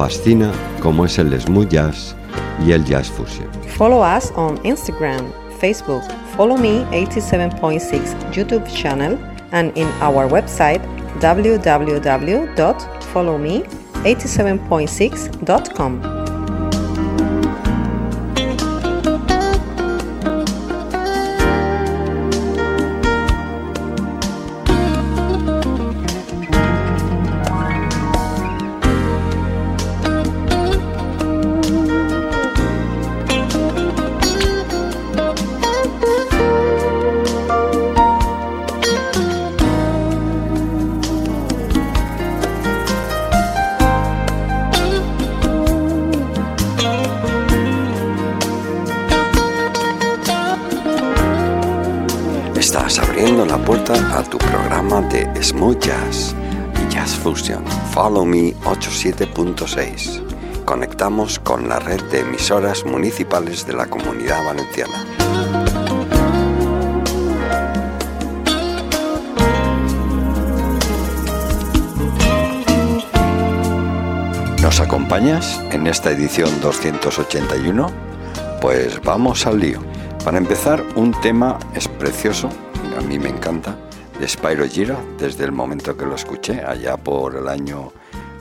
fascina, como es el smooth jazz y el jazz fusion. Follow us on Instagram, Facebook, Follow Me 87.6 YouTube channel, and in our website www.followme87.6.com. Me 87.6. Conectamos con la red de emisoras municipales de la Comunidad Valenciana. ¿Nos acompañas en esta edición 281? Pues vamos al lío. Para empezar, un tema es precioso, a mí me encanta, de Spyro Gira, desde el momento que lo escuché, allá por el año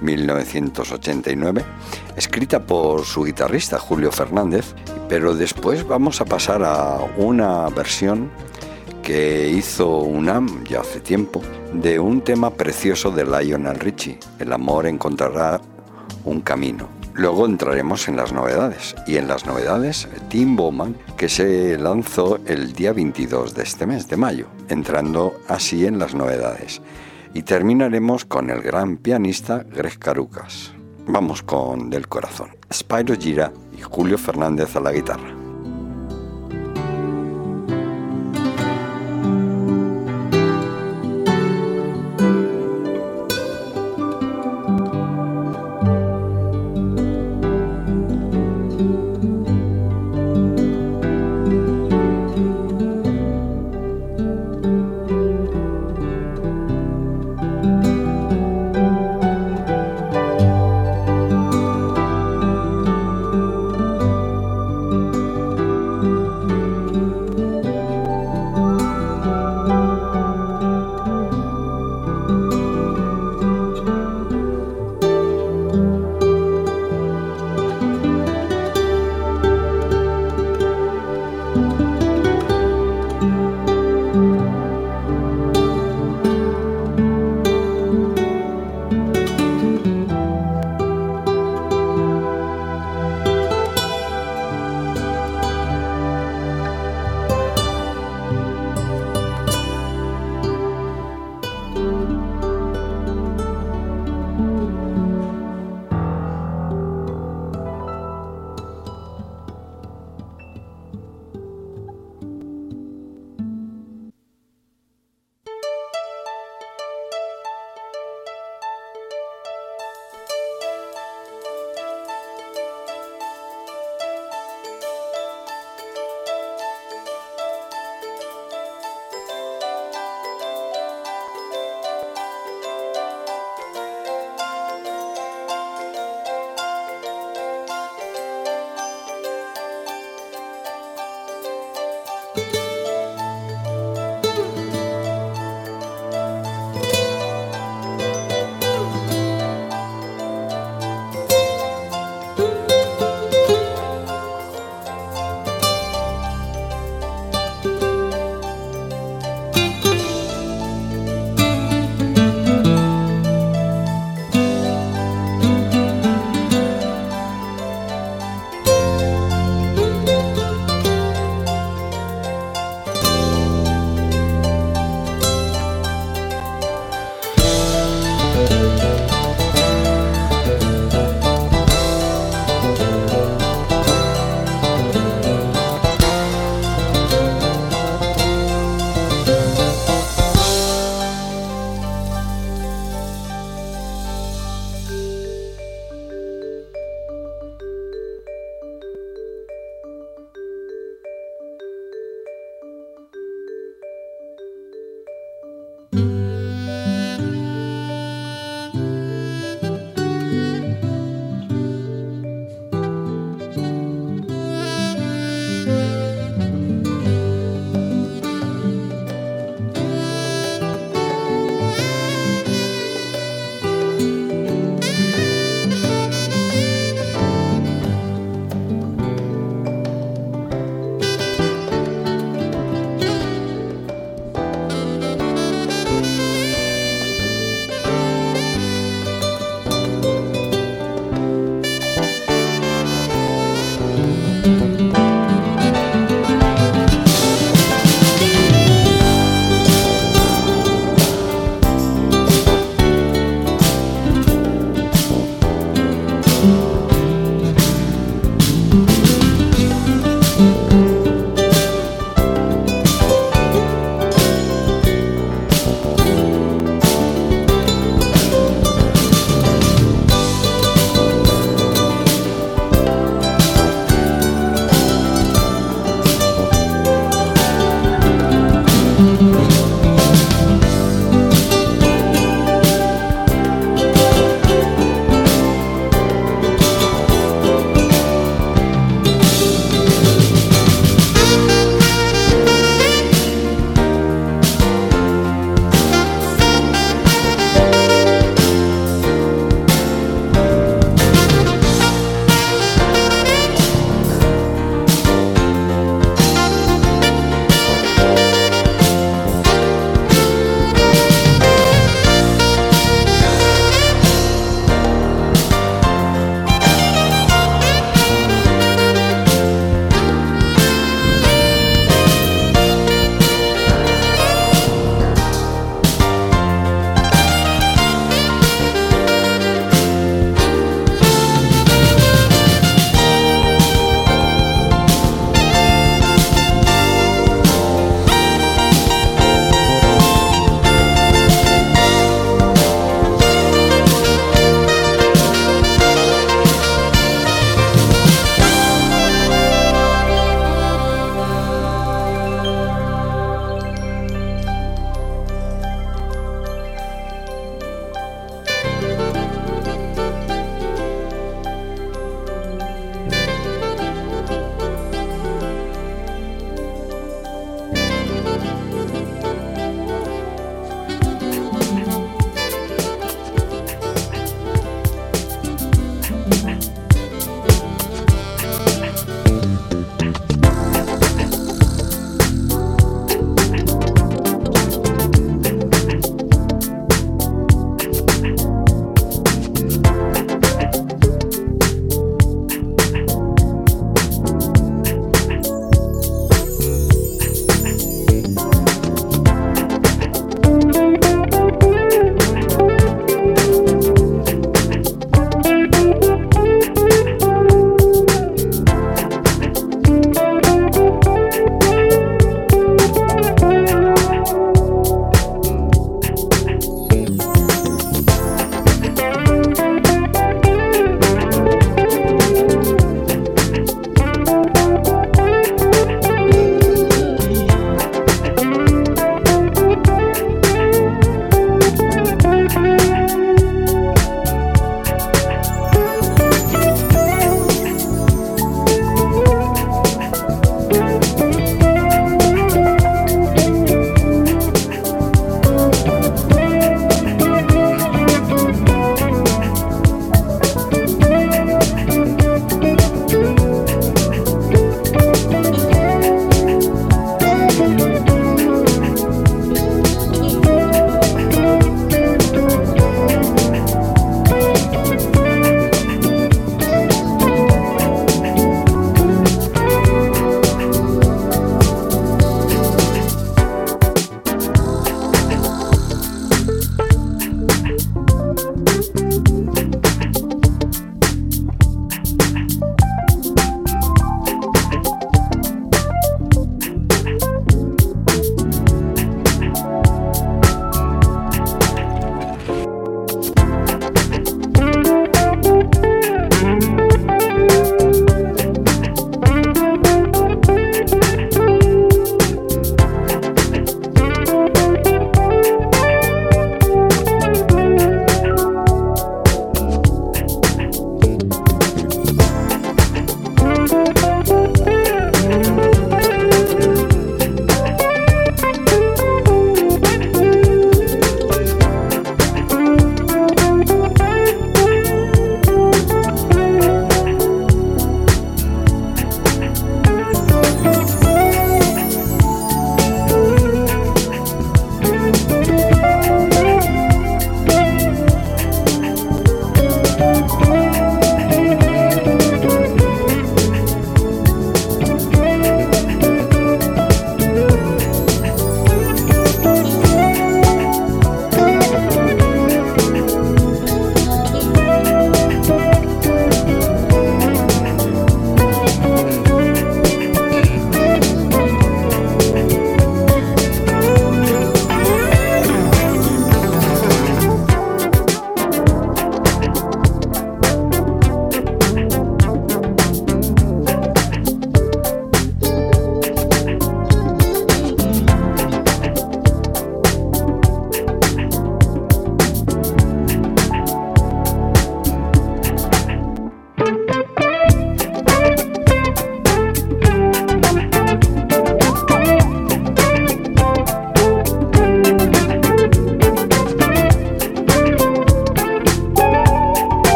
1989, escrita por su guitarrista Julio Fernández, pero después vamos a pasar a una versión que hizo UNAM ya hace tiempo de un tema precioso de Lionel Richie, El amor encontrará un camino. Luego entraremos en las novedades. Y en las novedades, Tim Bowman, que se lanzó el día 22 de este mes de mayo, entrando así en las novedades. Y terminaremos con el gran pianista Greg Carucas. Vamos con Del Corazón. Spyro Gira y Julio Fernández a la guitarra.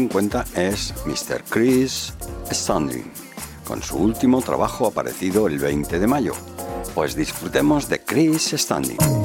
En cuenta es Mr. Chris Standing, con su último trabajo aparecido el 20 de mayo. Pues disfrutemos de Chris Standing.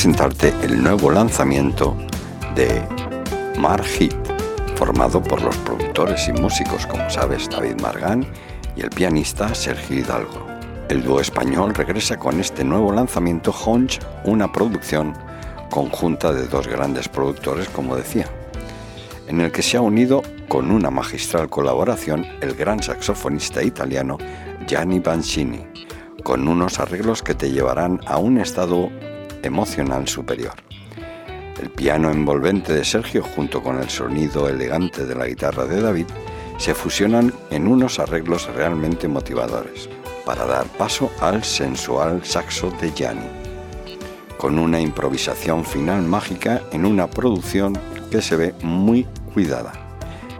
Presentarte el nuevo lanzamiento de Mar Hit, formado por los productores y músicos, como sabes, David Margán y el pianista Sergio Hidalgo. El dúo español regresa con este nuevo lanzamiento Hunch, una producción conjunta de dos grandes productores, como decía, en el que se ha unido con una magistral colaboración el gran saxofonista italiano Gianni Banchini, con unos arreglos que te llevarán a un estado emocional superior. El piano envolvente de Sergio junto con el sonido elegante de la guitarra de David se fusionan en unos arreglos realmente motivadores para dar paso al sensual saxo de Gianni, con una improvisación final mágica en una producción que se ve muy cuidada,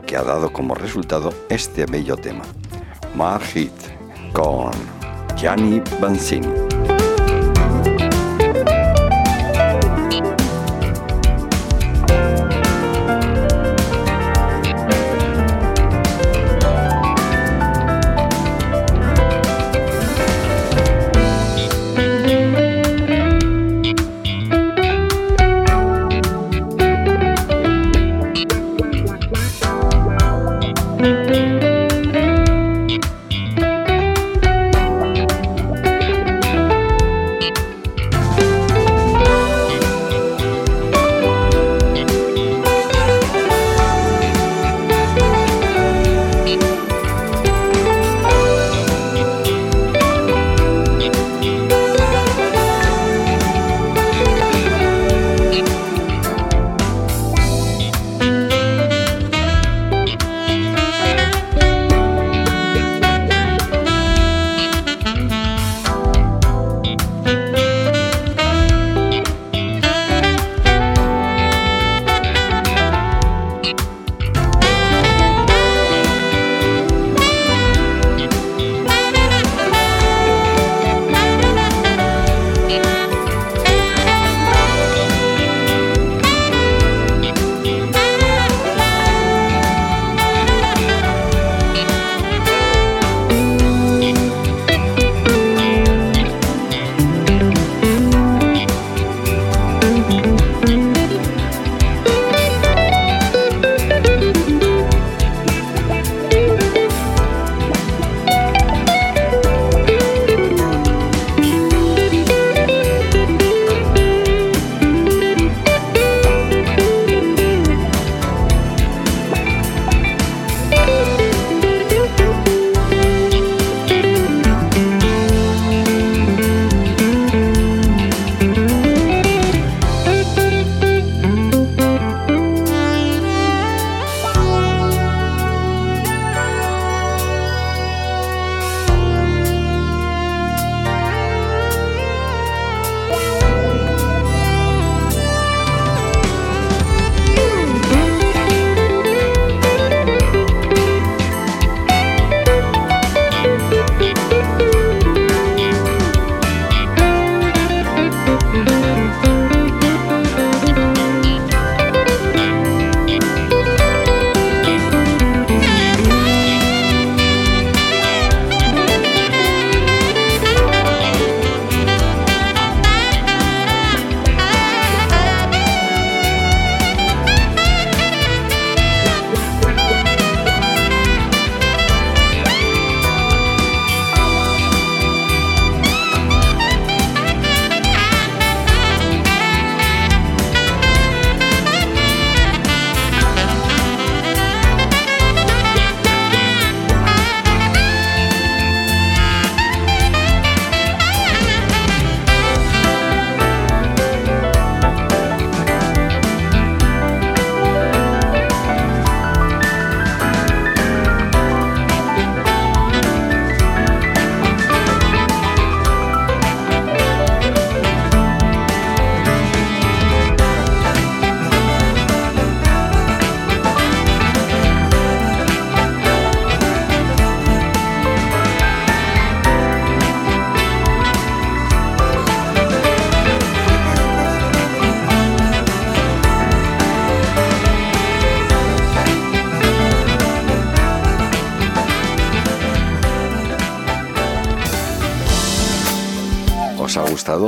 que ha dado como resultado este bello tema, Margit, con Gianni Banzini.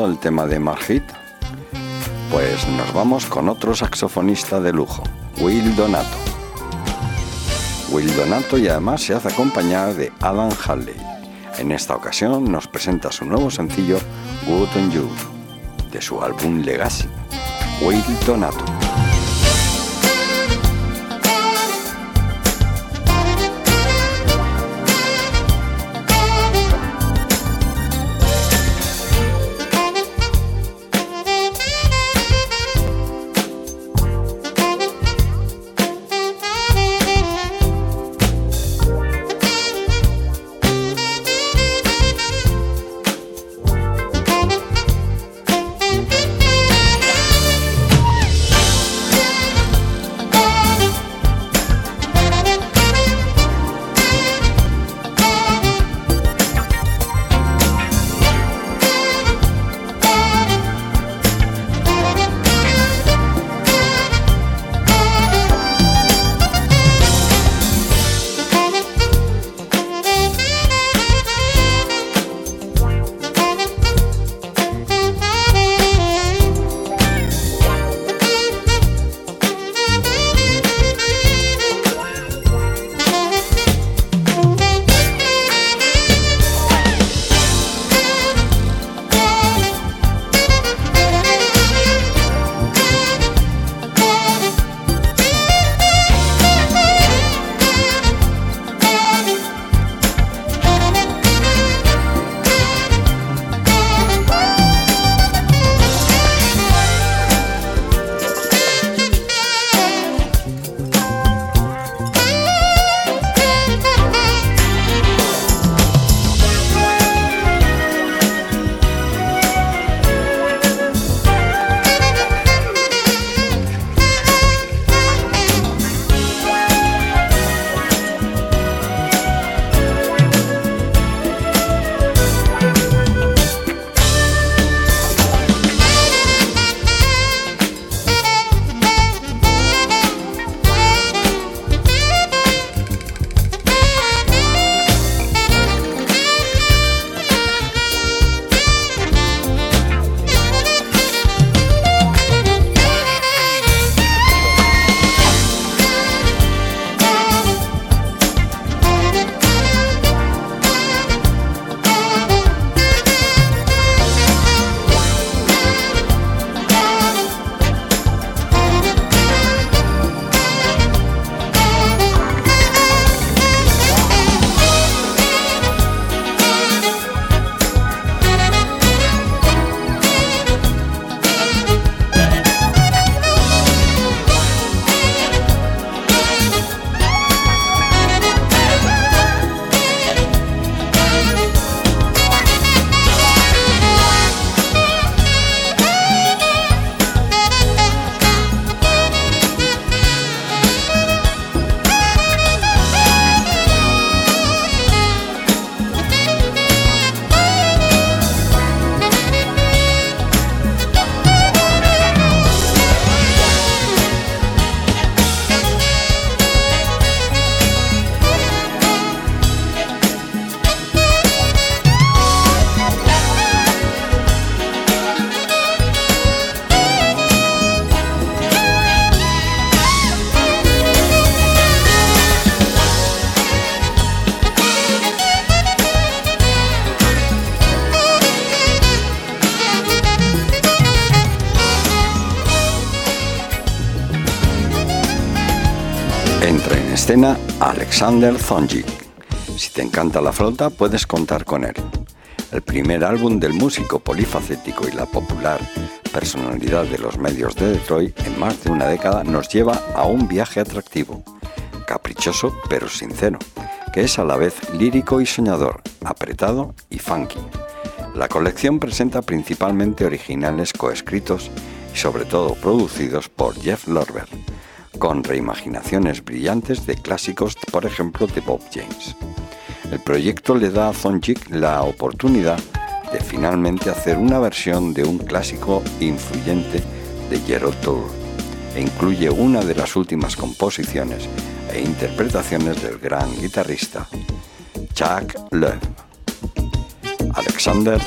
El tema de Margit? Pues nos vamos con otro saxofonista de lujo, Will Donato. Will Donato y además se hace acompañar de Alan Halley. En esta ocasión nos presenta su nuevo sencillo Good on You, de su álbum Legacy. Will Donato. Alexander Zonjic. Si te encanta la flauta, puedes contar con él. El primer álbum del músico polifacético y la popular personalidad de los medios de Detroit en más de una década nos lleva a un viaje atractivo, caprichoso pero sincero, que es a la vez lírico y soñador, apretado y funky. La colección presenta principalmente originales coescritos y sobre todo producidos por Jeff Lorber, con reimaginaciones brillantes de clásicos, por ejemplo, de Bob James. El proyecto le da a Zonjic la oportunidad de finalmente hacer una versión de un clásico influyente de Gerald Tour e incluye una de las últimas composiciones e interpretaciones del gran guitarrista Chuck Love, Alexander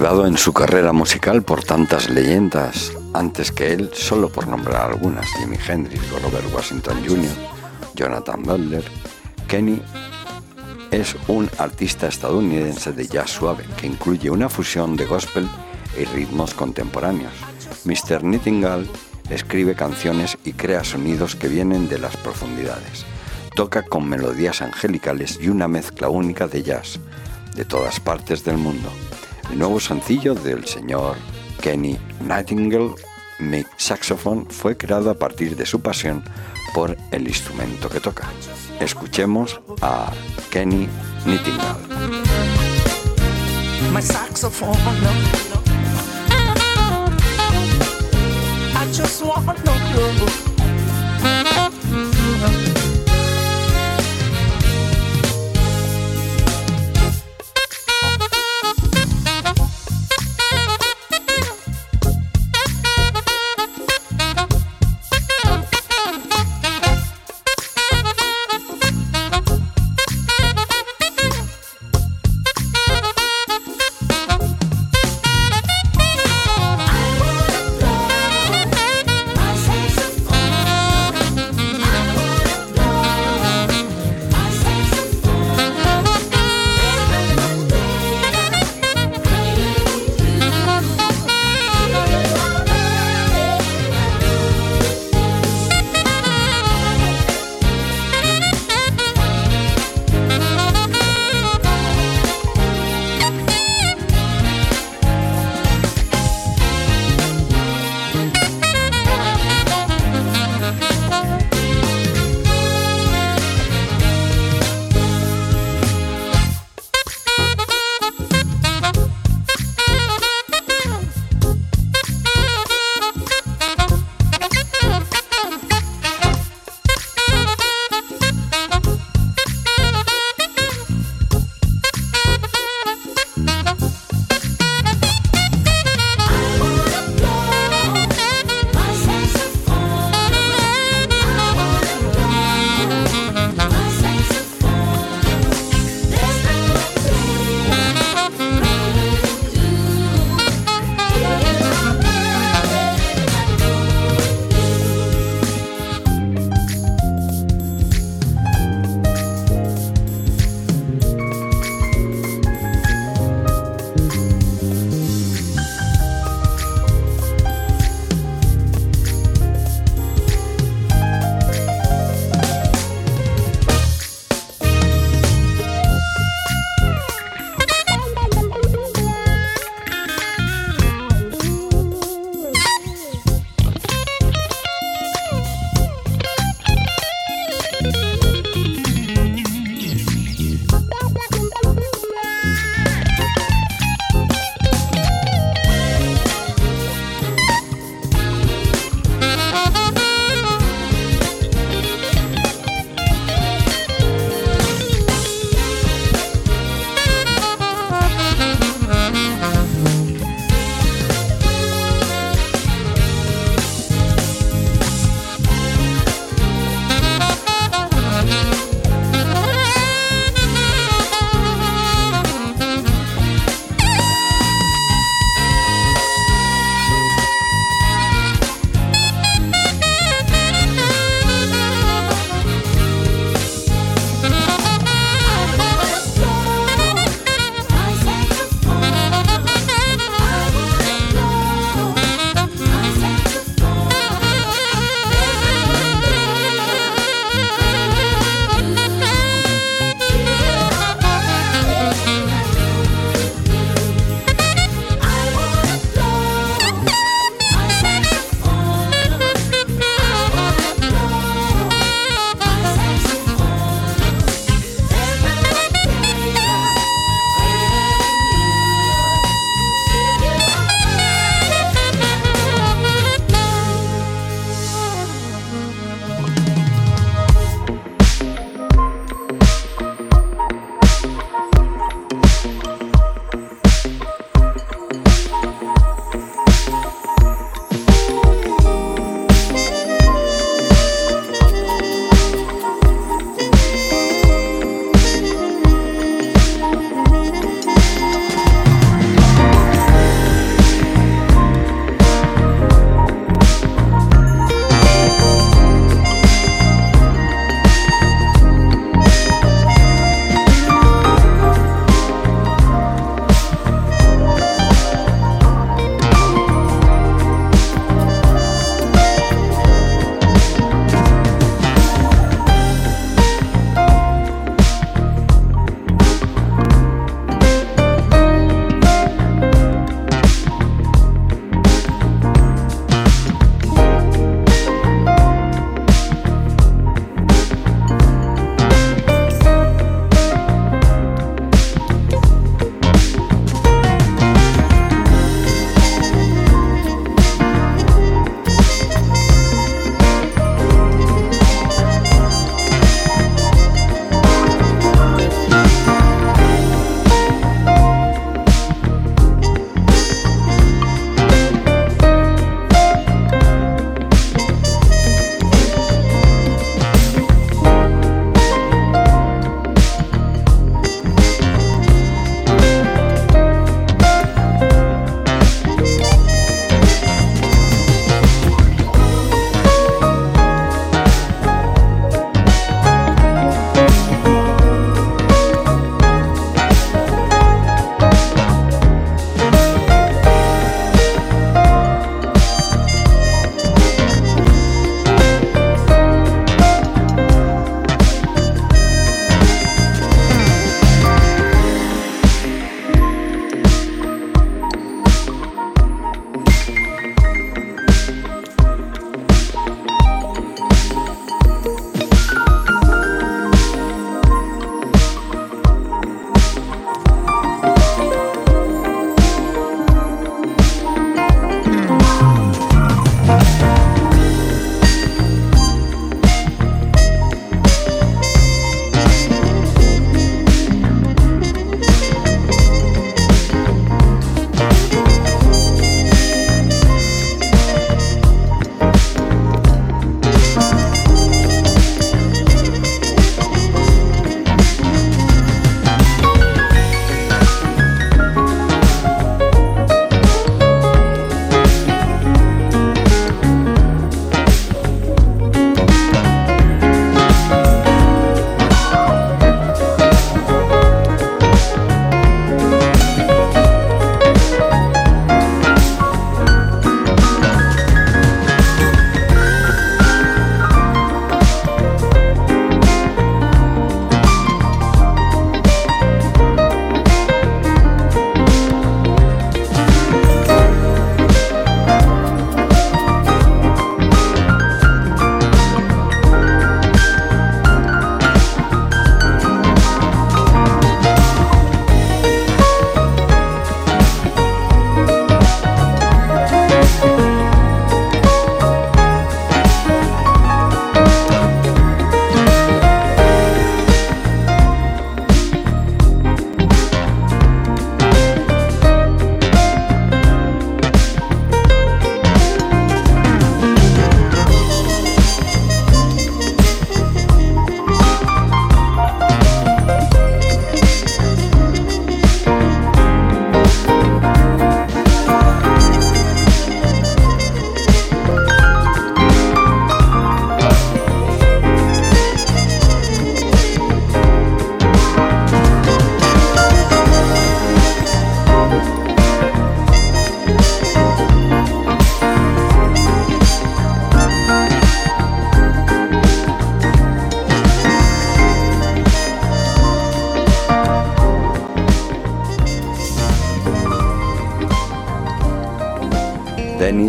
Zonjic. en su carrera musical por tantas leyendas antes que él, solo por nombrar algunas, Jimi Hendrix, Robert Washington Jr., Jonathan Butler, Kenny es un artista estadounidense de jazz suave que incluye una fusión de gospel y ritmos contemporáneos. Mr. Nightingale escribe canciones y crea sonidos que vienen de las profundidades. Toca con melodías angelicales y una mezcla única de jazz de todas partes del mundo. El nuevo sencillo del señor Kenny Nightingale, Mi Saxophone, fue creado a partir de su pasión por el instrumento que toca. Escuchemos a Kenny Nightingale.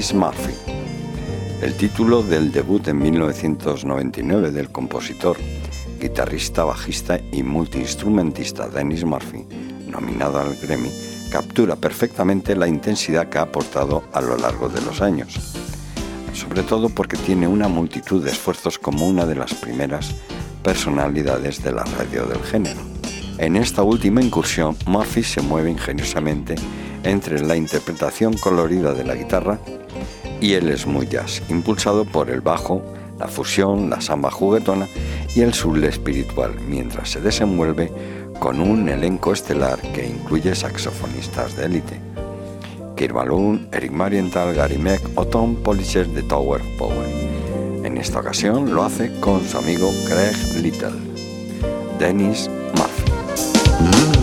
Dennis Murphy. El título del debut en 1999 del compositor, guitarrista, bajista y multiinstrumentista Dennis Murphy, nominado al Grammy, captura perfectamente la intensidad que ha aportado a lo largo de los años, sobre todo porque tiene una multitud de esfuerzos como una de las primeras personalidades de la radio del género. En esta última incursión, Murphy se mueve ingeniosamente entre la interpretación colorida de la guitarra y el smooth impulsado por el bajo, la fusión, la samba juguetona y el soul espiritual, mientras se desenvuelve con un elenco estelar que incluye saxofonistas de élite. Kirk Balloon, Eric Marienthal, Gary Meck o Tom Polisher de Tower Power. En esta ocasión lo hace con su amigo Craig Little. Dennis Murphy.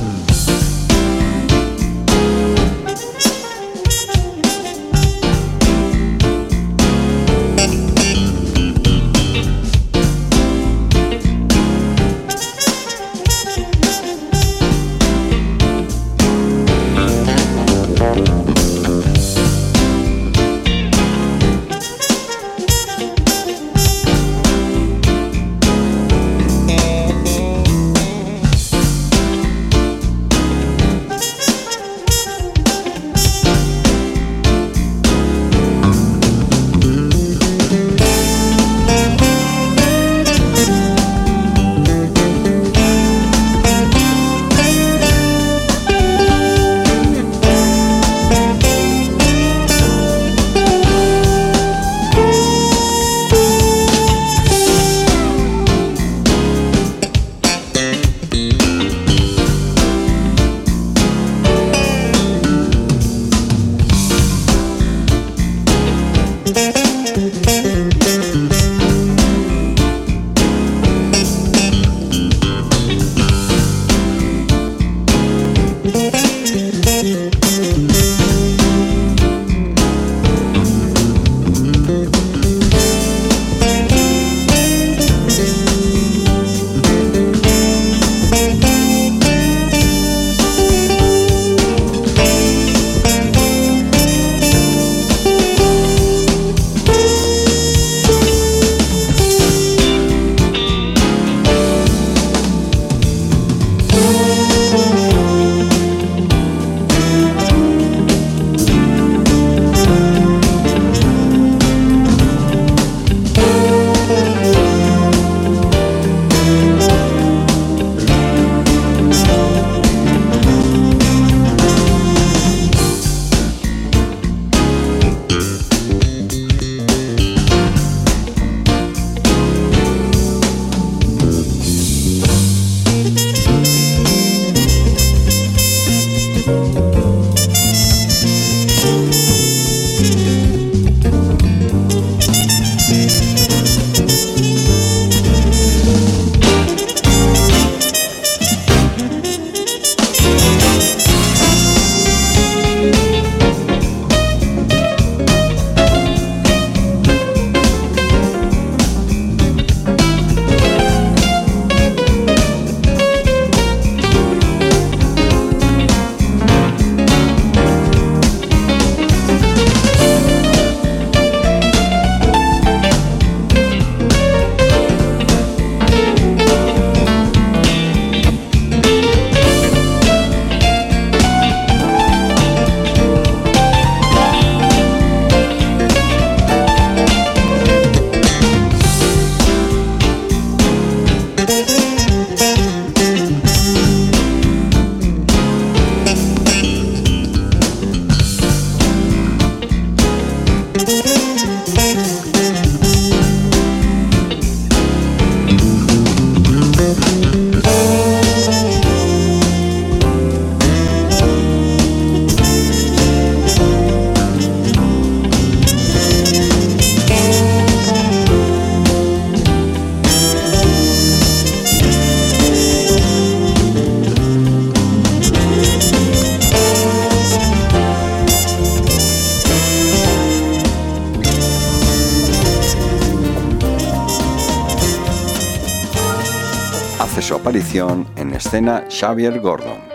Escena Xavier Gordon,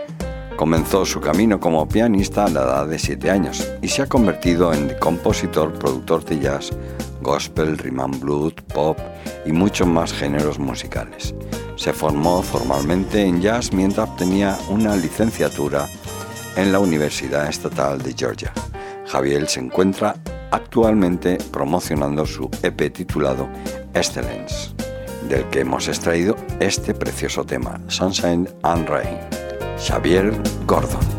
Comenzó su camino como pianista a la edad de 7 años y se ha convertido en compositor, productor de jazz, gospel, rhythm and blues, pop y muchos más géneros musicales. Se formó formalmente en jazz mientras obtenía una licenciatura en la Universidad Estatal de Georgia. Javier se encuentra actualmente promocionando su EP titulado Excellence, del que hemos extraído este precioso tema, Sunshine and Rain. Xavier Gordon.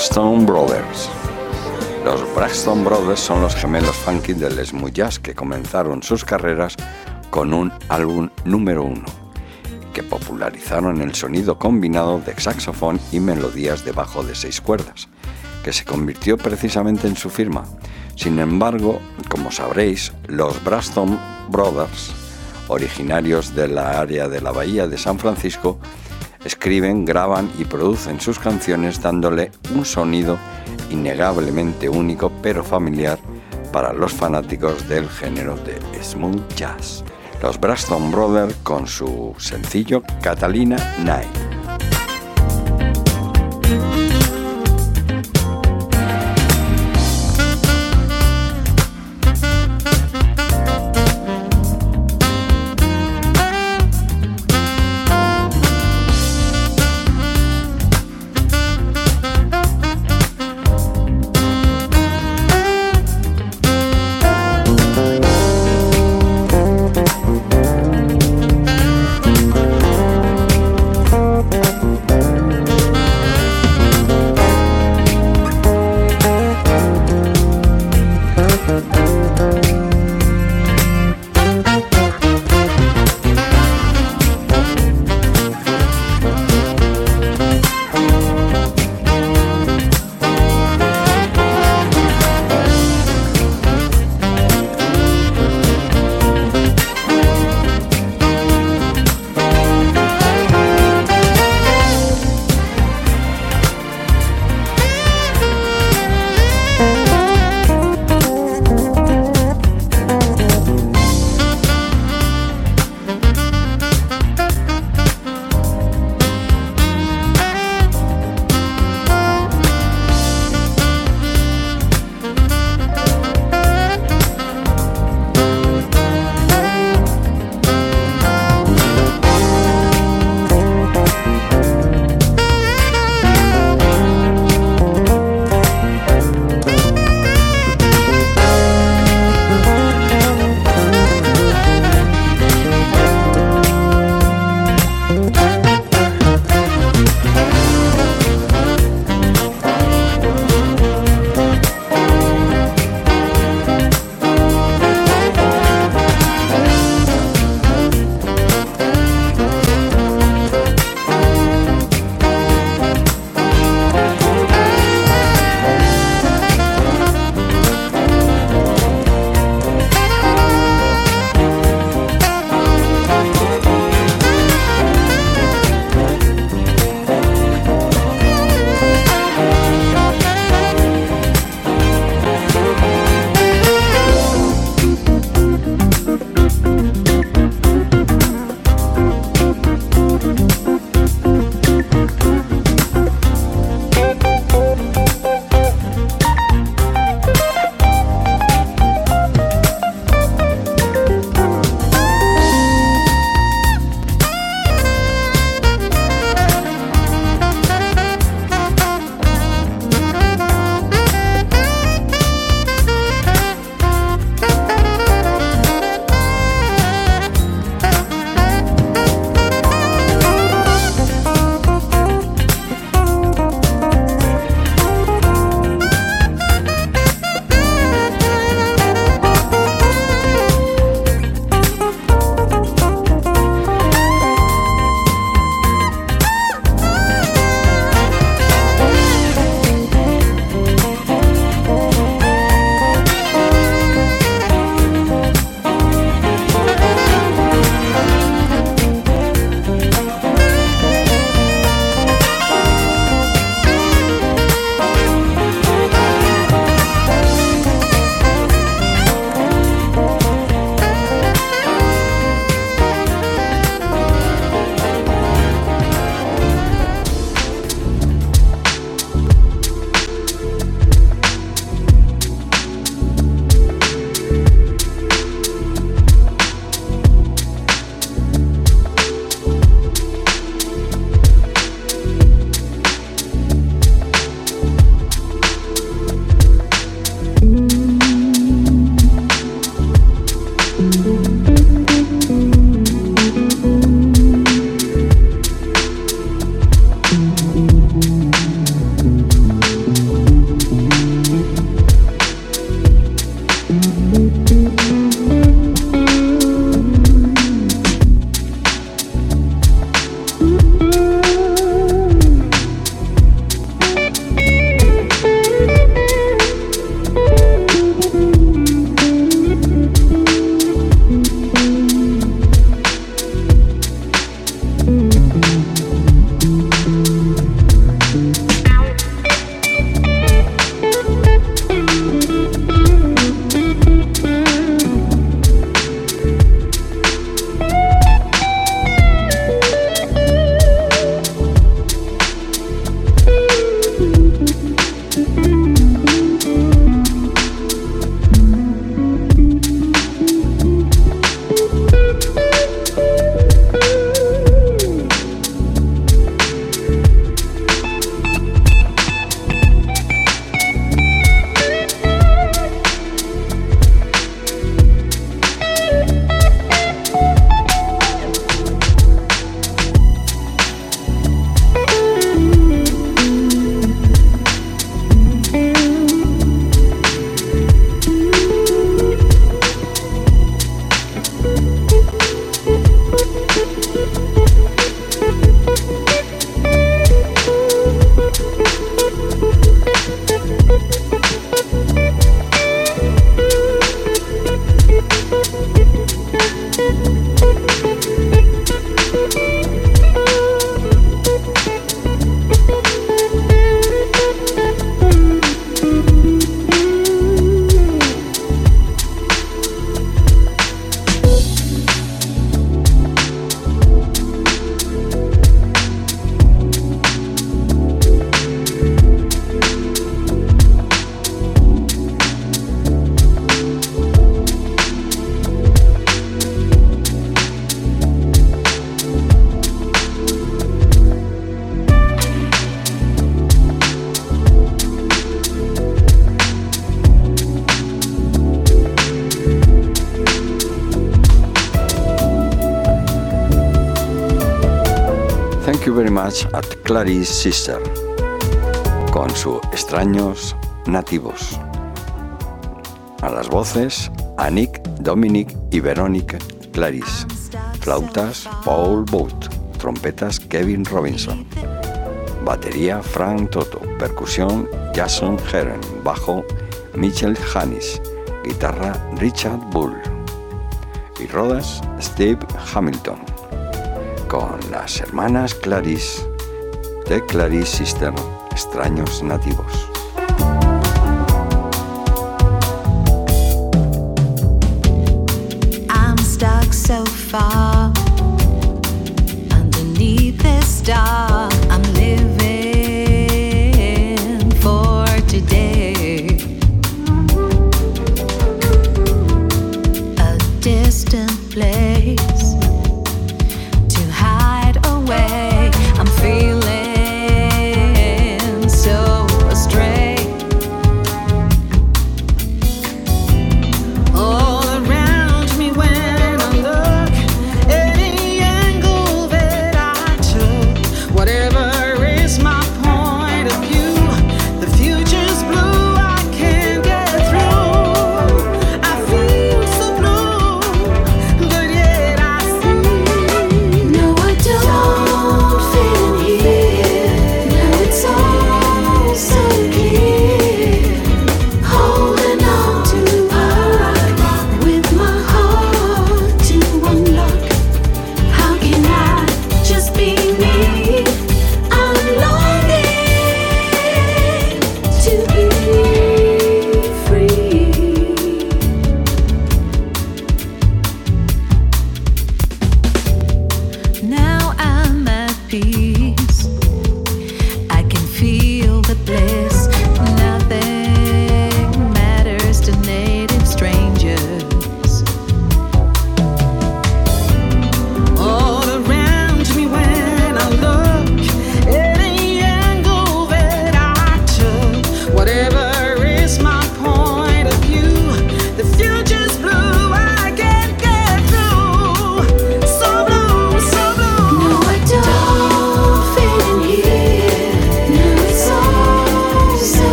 Braxton Brothers. Los Braxton Brothers son los gemelos funky del smooth jazz que comenzaron sus carreras con un álbum número uno, que popularizaron el sonido combinado de saxofón y melodías de bajo de seis cuerdas, que se convirtió precisamente en su firma. Sin embargo, como sabréis, los Braxton Brothers, originarios de la área de la Bahía de San Francisco, escriben, graban y producen sus canciones dándole un sonido innegablemente único pero familiar para los fanáticos del género de smooth jazz. los Braston Brothers con su sencillo Catalina Night. At Clarice Sister con sus extraños nativos. A las voces, a Nick, Dominic y Verónica Clarice. Flautas, Paul Booth. Trompetas, Kevin Robinson. Batería, Frank Toto. Percusión, Jason Heron. Bajo, Mitchell Hannis. Guitarra, Richard Bull. Y rodas, Steve Hamilton. Con las hermanas Clarice de Clarice Sister, extraños nativos.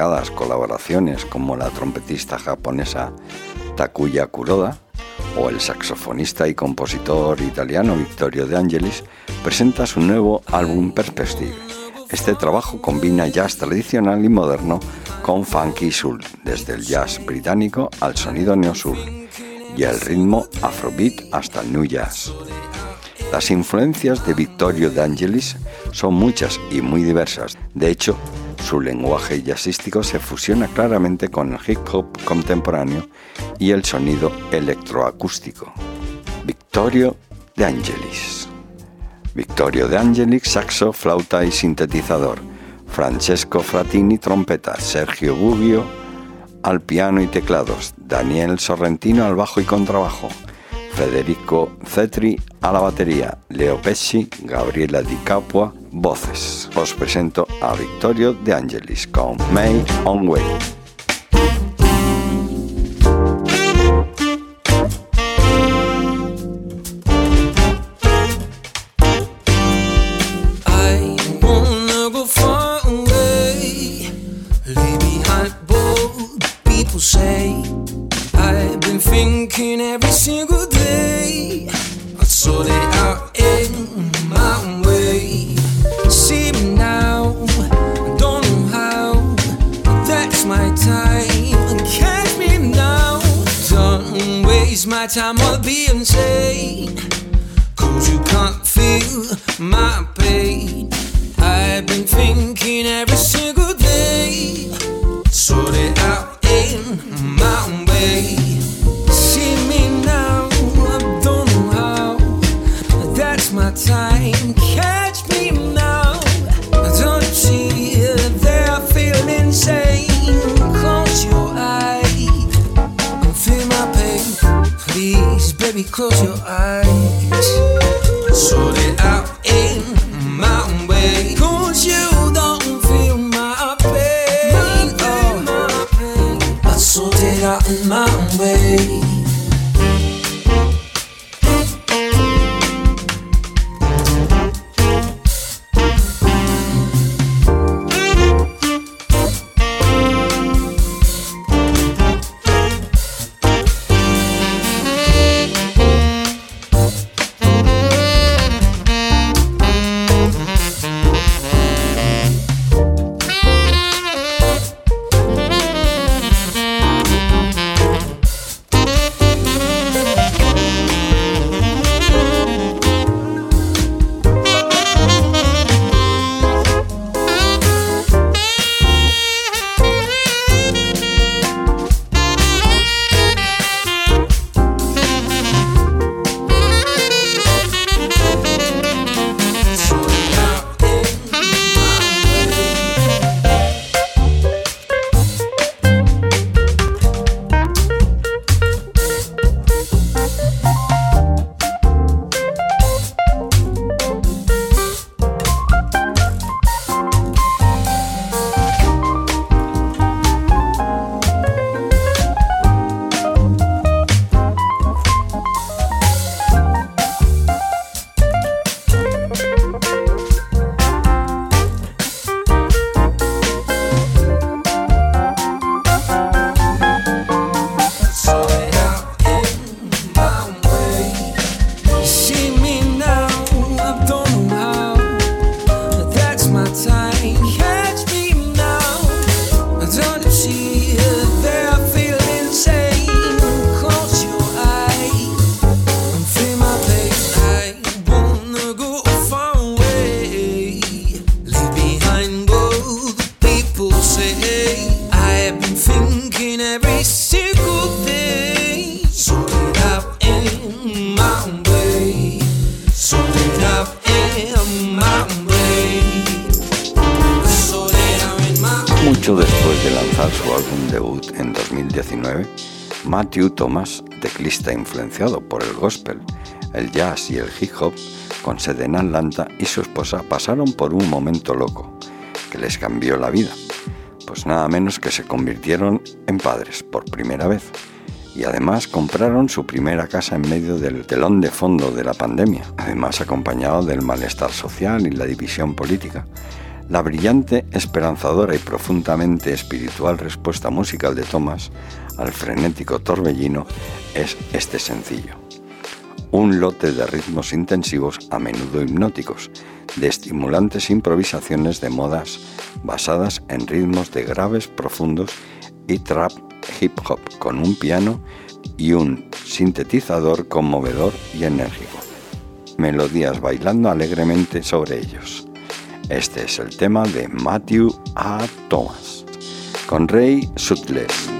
Destacadas colaboraciones como la trompetista japonesa Takuya Kuroda o el saxofonista y compositor italiano Vittorio De Angelis, presenta su nuevo álbum Perspective. Este trabajo combina jazz tradicional y moderno con funky soul, desde el jazz británico al sonido neo-soul y el ritmo afrobeat hasta el new jazz. Las influencias de Vittorio De Angelis son muchas y muy diversas. De hecho, su lenguaje jazzístico se fusiona claramente con el hip hop contemporáneo y el sonido electroacústico. Vittorio De Angelis. Vittorio De Angelis, saxo, flauta y sintetizador. Francesco Fratini, trompeta. Sergio Gubbio, al piano y teclados. Daniel Sorrentino, al bajo y contrabajo. Federico Cetri a la batería, Leo Pesci, Gabriela Di Capua, voces. Os presento a Vittorio De Angelis con May On Way. Way. Por el gospel, el jazz y el hip hop, con sede en Atlanta, y su esposa pasaron por un momento loco que les cambió la vida, pues nada menos que se convirtieron en padres por primera vez y además compraron su primera casa en medio del telón de fondo de la pandemia, además acompañado del malestar social y la división política. La brillante, esperanzadora y profundamente espiritual respuesta musical de Thomas al frenético torbellino es este sencillo. Un lote de ritmos intensivos a menudo hipnóticos, de estimulantes improvisaciones de modas basadas en ritmos de graves profundos y trap hip hop con un piano y un sintetizador conmovedor y enérgico. Melodías bailando alegremente sobre ellos. Este es el tema de Matthew A. Thomas, con Ray Sutles.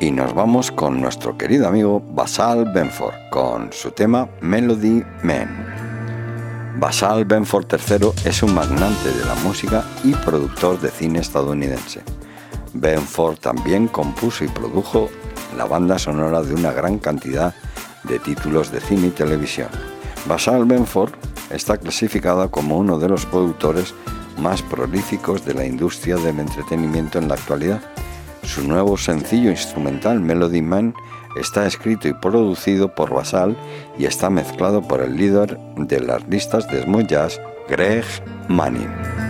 Y nos vamos con nuestro querido amigo Basal Benford con su tema Melody Man. Basal Benford III es un magnate de la música y productor de cine estadounidense. Benford también compuso y produjo la banda sonora de una gran cantidad de títulos de cine y televisión. Basal Benford está clasificada como uno de los productores más prolíficos de la industria del entretenimiento en la actualidad. Su nuevo sencillo instrumental Melody Man está escrito y producido por Basal y está mezclado por el líder de las listas de smooth jazz, Greg Manning.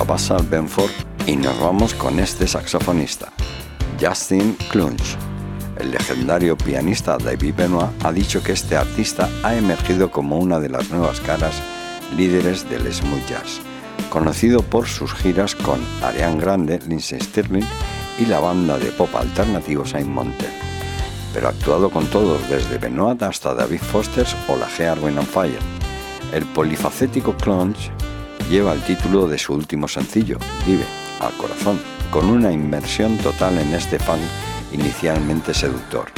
Dejamos a Basal Benford y nos vamos con este saxofonista, Justin Clunch. El legendario pianista David Benoit ha dicho que este artista ha emergido como una de las nuevas caras líderes del smooth jazz, conocido por sus giras con Ariane Grande, Lindsey Stirling y la banda de pop alternativo Saint Montel. pero ha actuado con todos, desde Benoit hasta David Foster o la G. Arwen on Fire. El polifacético Clunch lleva el título de su último sencillo, Vive, al corazón, con una inmersión total en este funk inicialmente seductor.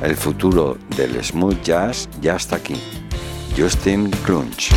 El futuro del smooth jazz ya está aquí. Justin Clunch.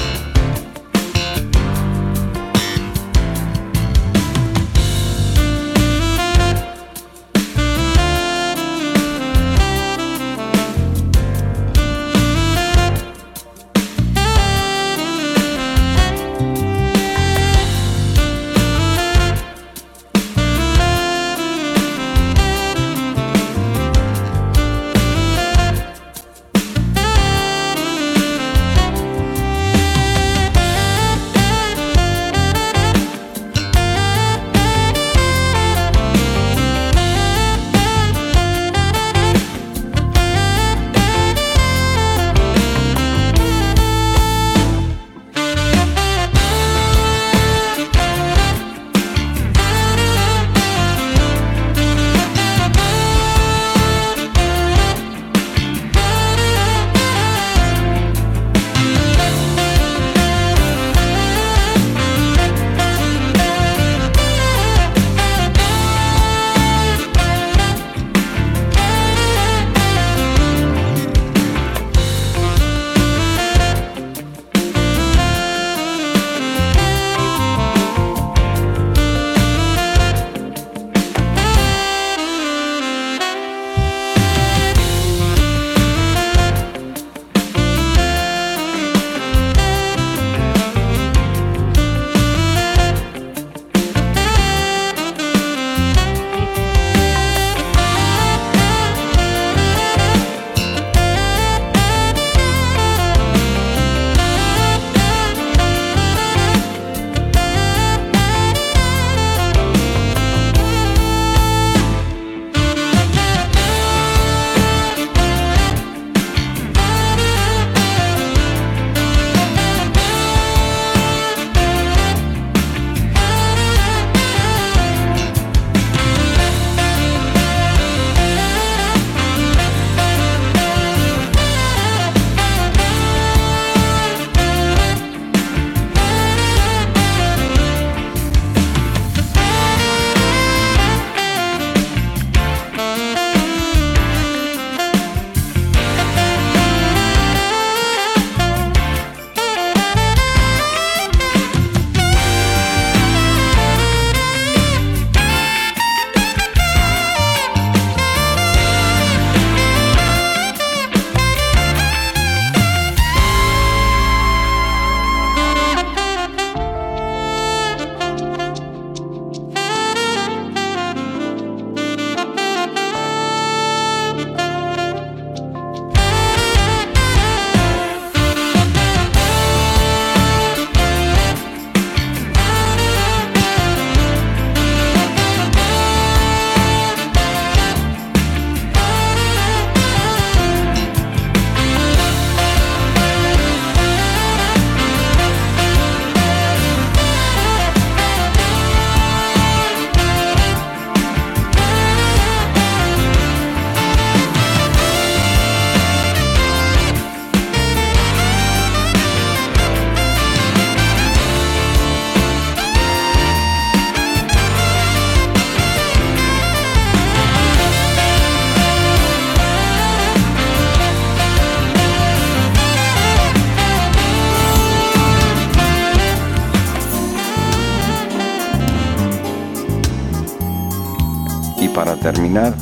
Terminar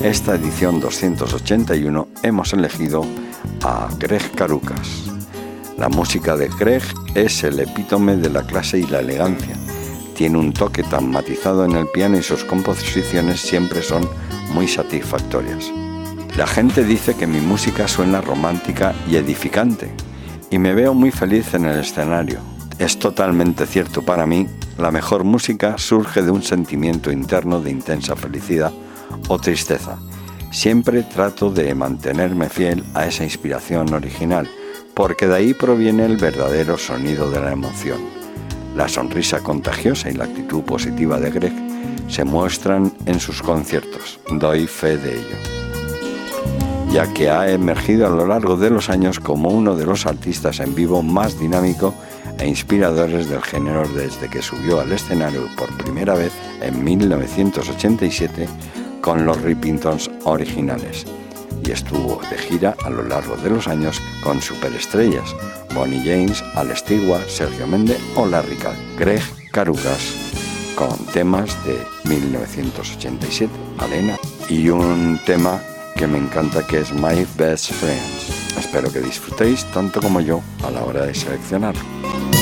esta edición 281 hemos elegido a Greg Carucas. La música de Greg es el epítome de la clase y la elegancia. Tiene un toque tan matizado en el piano y sus composiciones siempre son muy satisfactorias. La gente dice que mi música suena romántica y edificante y me veo muy feliz en el escenario. Es totalmente cierto para mí la mejor música surge de un sentimiento interno de intensa felicidad o tristeza. Siempre trato de mantenerme fiel a esa inspiración original, porque de ahí proviene el verdadero sonido de la emoción. La sonrisa contagiosa y la actitud positiva de Greg se muestran en sus conciertos, doy fe de ello. ya que ha emergido a lo largo de los años como uno de los artistas en vivo más dinámico e inspiradores del género desde que subió al escenario por primera vez en 1987 con los Rippingtons originales y estuvo de gira a lo largo de los años con superestrellas Bonnie James, Al Stewart, Sergio Méndez o Larry Cal, Greg Carugas con temas de 1987, Alena y un tema que me encanta que es My Best Friends. Espero que disfrutéis tanto como yo a la hora de seleccionarlo.